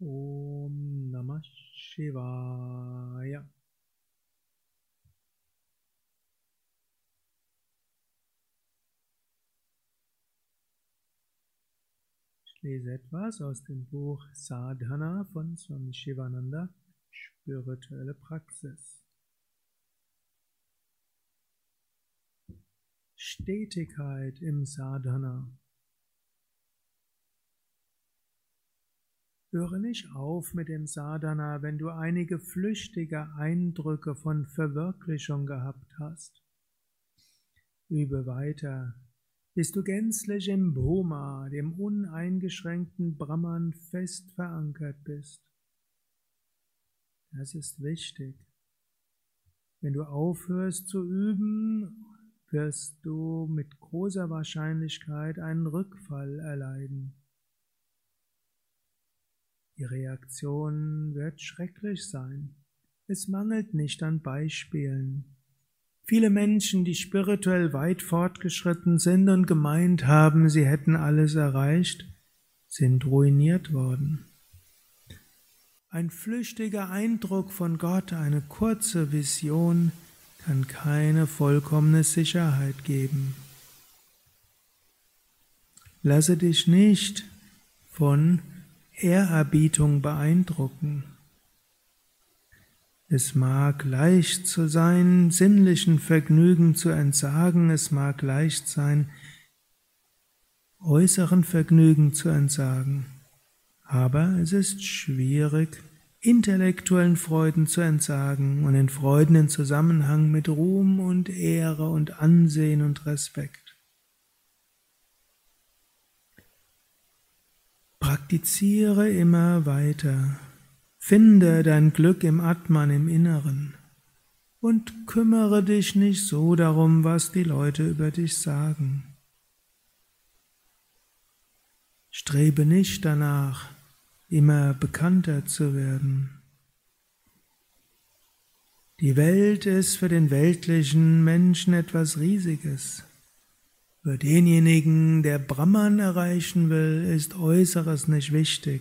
Om Namah Shivaya. Ich lese etwas aus dem Buch Sadhana von Swami Shivananda, spirituelle Praxis. Stetigkeit im Sadhana. Höre nicht auf mit dem Sadhana, wenn du einige flüchtige Eindrücke von Verwirklichung gehabt hast. Übe weiter, bis du gänzlich im Bhuma, dem uneingeschränkten Brahman, fest verankert bist. Das ist wichtig. Wenn du aufhörst zu üben, wirst du mit großer Wahrscheinlichkeit einen Rückfall erleiden. Die Reaktion wird schrecklich sein. Es mangelt nicht an Beispielen. Viele Menschen, die spirituell weit fortgeschritten sind und gemeint haben, sie hätten alles erreicht, sind ruiniert worden. Ein flüchtiger Eindruck von Gott, eine kurze Vision kann keine vollkommene Sicherheit geben. Lasse dich nicht von Ehrerbietung beeindrucken. Es mag leicht zu sein, sinnlichen Vergnügen zu entsagen, es mag leicht sein, äußeren Vergnügen zu entsagen, aber es ist schwierig, intellektuellen Freuden zu entsagen und den Freuden in Zusammenhang mit Ruhm und Ehre und Ansehen und Respekt. Praktiziere immer weiter. Finde dein Glück im Atman im Inneren und kümmere dich nicht so darum, was die Leute über dich sagen. Strebe nicht danach, immer bekannter zu werden. Die Welt ist für den weltlichen Menschen etwas Riesiges. Für denjenigen, der Brahman erreichen will, ist Äußeres nicht wichtig.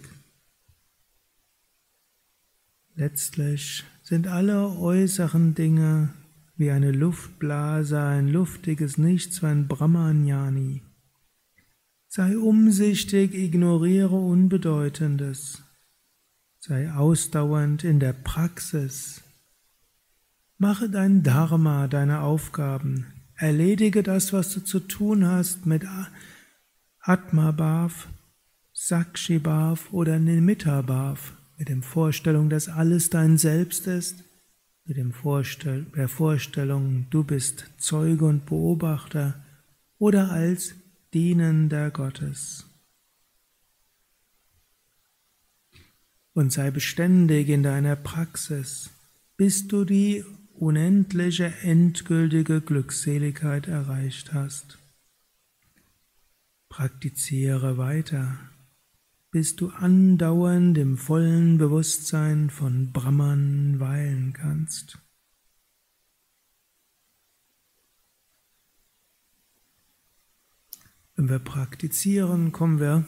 Letztlich sind alle äußeren Dinge wie eine Luftblase, ein luftiges Nichts ein Brahmanyani. Sei umsichtig, ignoriere Unbedeutendes. Sei ausdauernd in der Praxis. Mache dein Dharma, deine Aufgaben. Erledige das, was du zu tun hast mit Atmabhav, Sakshibhav oder Nimittabhav, mit der Vorstellung, dass alles dein Selbst ist, mit dem Vorstell der Vorstellung, du bist Zeuge und Beobachter oder als Dienender Gottes. Und sei beständig in deiner Praxis, bis du die unendliche, endgültige Glückseligkeit erreicht hast. Praktiziere weiter, bis du andauernd im vollen Bewusstsein von Brahman weilen kannst. Wenn wir praktizieren, kommen wir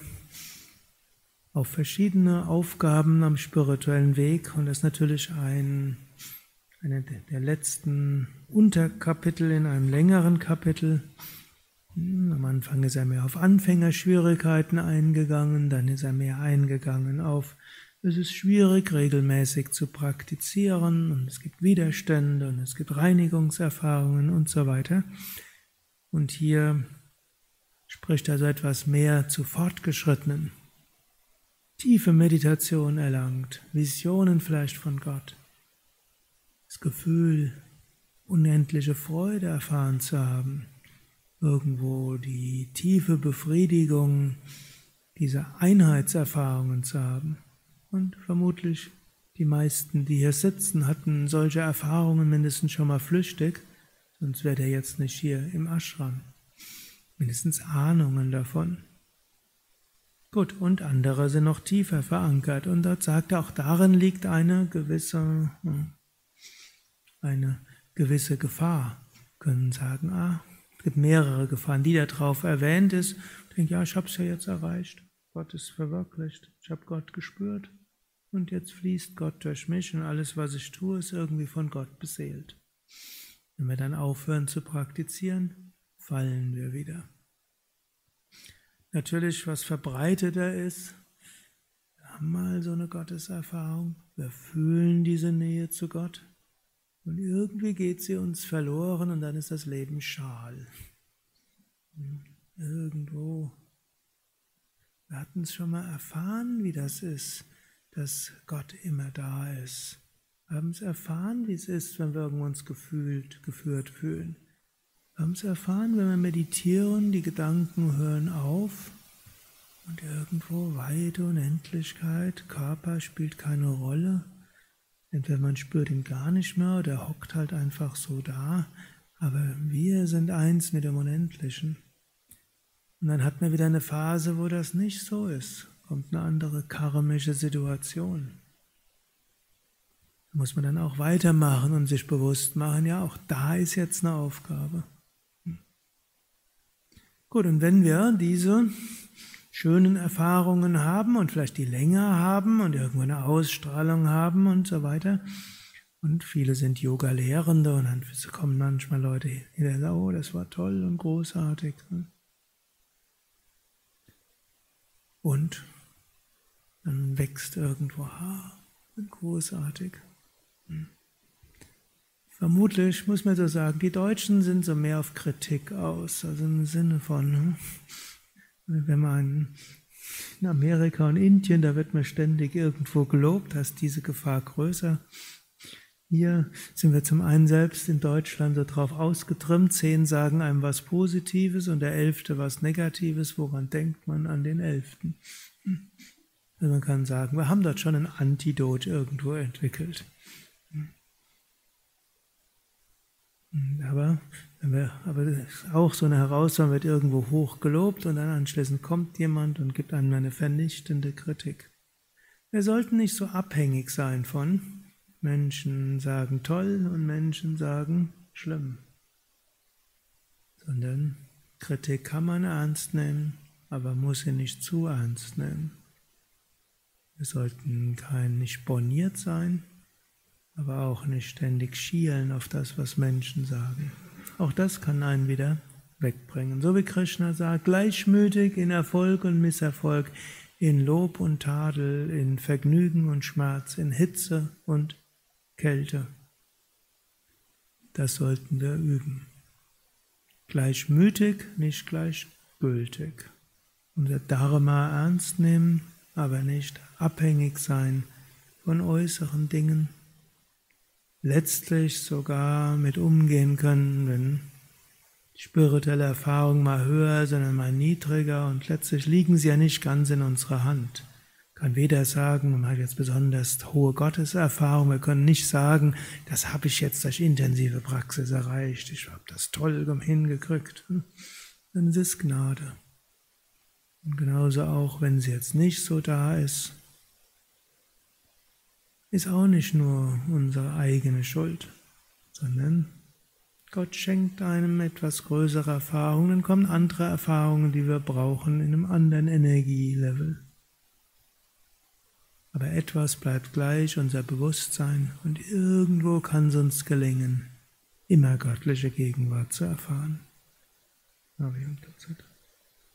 auf verschiedene Aufgaben am spirituellen Weg und das ist natürlich ein der letzten Unterkapitel in einem längeren Kapitel. Hm, am Anfang ist er mehr auf Anfängerschwierigkeiten eingegangen, dann ist er mehr eingegangen auf, es ist schwierig, regelmäßig zu praktizieren und es gibt Widerstände und es gibt Reinigungserfahrungen und so weiter. Und hier spricht also etwas mehr zu Fortgeschrittenen. Tiefe Meditation erlangt, Visionen vielleicht von Gott Gefühl, unendliche Freude erfahren zu haben, irgendwo die tiefe Befriedigung dieser Einheitserfahrungen zu haben. Und vermutlich die meisten, die hier sitzen, hatten solche Erfahrungen mindestens schon mal flüchtig, sonst wäre er jetzt nicht hier im Ashram. Mindestens Ahnungen davon. Gut, und andere sind noch tiefer verankert. Und dort sagt er, auch darin liegt eine gewisse hm, eine gewisse Gefahr. Können sagen, ah, es gibt mehrere Gefahren, die da drauf erwähnt ist. Ich denke, ja, ich habe es ja jetzt erreicht. Gott ist verwirklicht. Ich habe Gott gespürt. und jetzt fließt Gott durch mich und alles, was ich tue, ist irgendwie von Gott beseelt. Wenn wir dann aufhören zu praktizieren, fallen wir wieder. Natürlich, was verbreiteter ist, wir haben mal so eine Gotteserfahrung, wir fühlen diese Nähe zu Gott und irgendwie geht sie uns verloren und dann ist das Leben schal. Irgendwo. Wir hatten es schon mal erfahren, wie das ist, dass Gott immer da ist. Wir haben es erfahren, wie es ist, wenn wir uns gefühlt, geführt fühlen. Wir haben es erfahren, wenn wir meditieren, die Gedanken hören auf und irgendwo weite Unendlichkeit, Körper spielt keine Rolle. Entweder man spürt ihn gar nicht mehr oder er hockt halt einfach so da, aber wir sind eins mit dem Unendlichen. Und dann hat man wieder eine Phase, wo das nicht so ist, kommt eine andere karmische Situation. Da muss man dann auch weitermachen und sich bewusst machen, ja, auch da ist jetzt eine Aufgabe. Hm. Gut, und wenn wir diese schönen Erfahrungen haben und vielleicht die länger haben und irgendwo eine Ausstrahlung haben und so weiter. Und viele sind Yoga-Lehrende und dann kommen manchmal Leute sagen, oh, das war toll und großartig. Und dann wächst irgendwo und großartig. Hm. Vermutlich muss man so sagen, die Deutschen sind so mehr auf Kritik aus, also im Sinne von, hm, wenn man in Amerika und Indien, da wird man ständig irgendwo gelobt, da ist diese Gefahr größer. Hier sind wir zum einen selbst in Deutschland so drauf ausgetrimmt, zehn sagen einem was Positives und der Elfte was Negatives. Woran denkt man an den Elften? Also man kann sagen, wir haben dort schon ein Antidot irgendwo entwickelt. Aber, aber auch so eine Herausforderung, wird irgendwo hoch gelobt und dann anschließend kommt jemand und gibt einem eine vernichtende Kritik. Wir sollten nicht so abhängig sein von Menschen sagen toll und Menschen sagen schlimm, sondern Kritik kann man ernst nehmen, aber muss sie nicht zu ernst nehmen. Wir sollten kein nicht borniert sein, aber auch nicht ständig schielen auf das, was Menschen sagen. Auch das kann einen wieder wegbringen. So wie Krishna sagt, gleichmütig in Erfolg und Misserfolg, in Lob und Tadel, in Vergnügen und Schmerz, in Hitze und Kälte. Das sollten wir üben. Gleichmütig, nicht gleichgültig. Unser Dharma ernst nehmen, aber nicht abhängig sein von äußeren Dingen letztlich sogar mit umgehen können, wenn spirituelle Erfahrung mal höher, sondern mal niedriger und letztlich liegen sie ja nicht ganz in unserer Hand. kann weder sagen, man hat jetzt besonders hohe Gotteserfahrung, wir können nicht sagen, das habe ich jetzt durch intensive Praxis erreicht, ich habe das toll hingekriegt. Dann ist es Gnade. Und genauso auch, wenn sie jetzt nicht so da ist, ist auch nicht nur unsere eigene Schuld, sondern Gott schenkt einem etwas größere Erfahrungen, dann kommen andere Erfahrungen, die wir brauchen in einem anderen Energielevel. Aber etwas bleibt gleich, unser Bewusstsein, und irgendwo kann es uns gelingen, immer göttliche Gegenwart zu erfahren. Aber